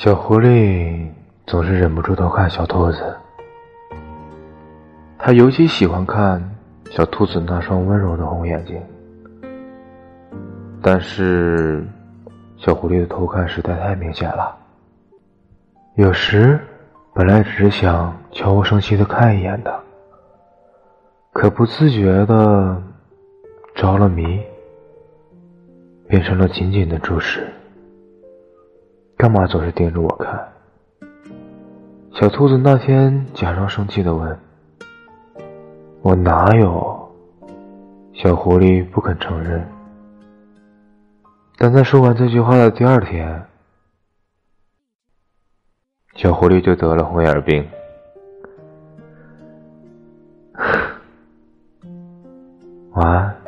小狐狸总是忍不住偷看小兔子，它尤其喜欢看小兔子那双温柔的红眼睛。但是，小狐狸的偷看实在太明显了。有时，本来只是想悄无声息的看一眼的，可不自觉的着了迷，变成了紧紧的注视。干嘛总是盯着我看？小兔子那天假装生气的问：“我哪有？”小狐狸不肯承认。但在说完这句话的第二天，小狐狸就得了红眼病。晚安。